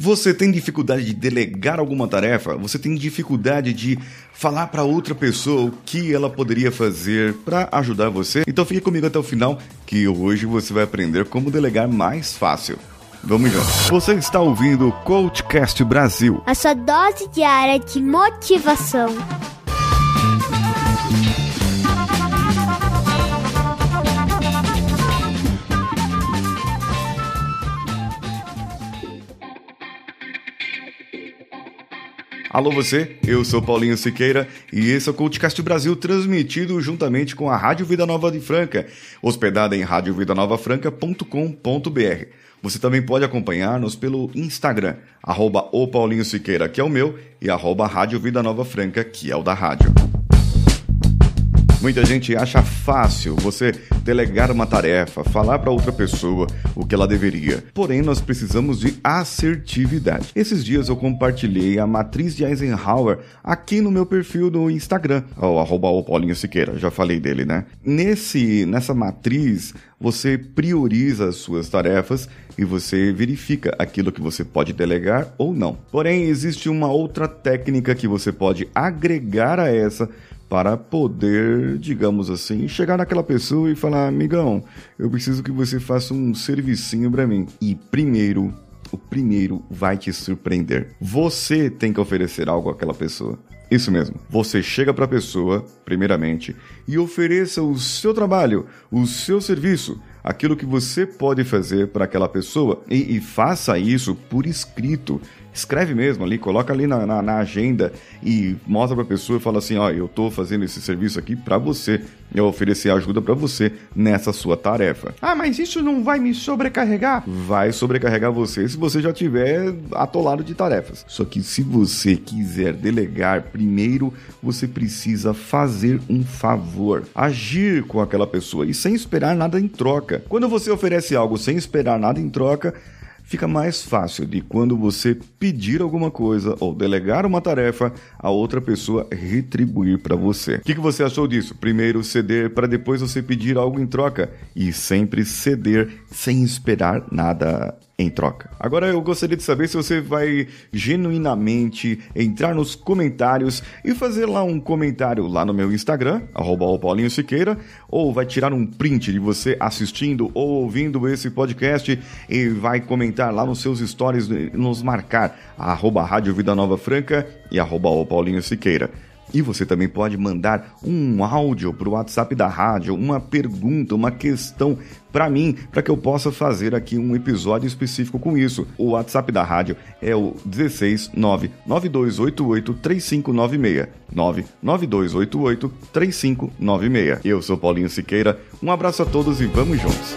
Você tem dificuldade de delegar alguma tarefa? Você tem dificuldade de falar para outra pessoa o que ela poderia fazer para ajudar você? Então fique comigo até o final, que hoje você vai aprender como delegar mais fácil. Vamos juntos. Você está ouvindo o Coachcast Brasil. A sua dose diária de motivação. Alô você, eu sou Paulinho Siqueira e esse é o Cultcast Brasil transmitido juntamente com a Rádio Vida Nova de Franca, hospedada em radiovidanovafranca.com.br. Você também pode acompanhar-nos pelo Instagram, arroba o Paulinho Siqueira, que é o meu, e arroba Rádio Vida Nova Franca, que é o da rádio. Muita gente acha fácil você delegar uma tarefa, falar para outra pessoa o que ela deveria. Porém, nós precisamos de assertividade. Esses dias eu compartilhei a matriz de Eisenhower aqui no meu perfil do Instagram, o arroba o Paulinho Siqueira, já falei dele, né? Nesse, nessa matriz, você prioriza as suas tarefas e você verifica aquilo que você pode delegar ou não. Porém, existe uma outra técnica que você pode agregar a essa para poder, digamos assim, chegar naquela pessoa e falar: amigão, eu preciso que você faça um servicinho para mim. E primeiro, o primeiro vai te surpreender. Você tem que oferecer algo àquela pessoa. Isso mesmo. Você chega para a pessoa, primeiramente, e ofereça o seu trabalho, o seu serviço, aquilo que você pode fazer para aquela pessoa e, e, faça isso por escrito escreve mesmo ali, coloca ali na, na, na agenda e mostra para a pessoa e fala assim: ó, eu estou fazendo esse serviço aqui para você, eu oferecer ajuda para você nessa sua tarefa. Ah, mas isso não vai me sobrecarregar? Vai sobrecarregar você se você já tiver atolado de tarefas. Só que se você quiser delegar, primeiro você precisa fazer um favor, agir com aquela pessoa e sem esperar nada em troca. Quando você oferece algo sem esperar nada em troca, fica mais fácil de quando você pedir alguma coisa ou delegar uma tarefa, a outra pessoa retribuir para você. O que, que você achou disso? Primeiro ceder para depois você pedir algo em troca e sempre ceder sem esperar nada em troca. Agora eu gostaria de saber se você vai genuinamente entrar nos comentários e fazer lá um comentário lá no meu Instagram, Paulinho Siqueira, ou vai tirar um print de você assistindo ou ouvindo esse podcast e vai comentar lá nos seus stories, nos marcar, arroba Rádio Vida Nova Franca e arroba Paulinho Siqueira. E você também pode mandar um áudio para o WhatsApp da rádio, uma pergunta, uma questão para mim, para que eu possa fazer aqui um episódio específico com isso. O WhatsApp da rádio é o 16 99288 3596. 99288 3596. Eu sou Paulinho Siqueira. Um abraço a todos e vamos juntos.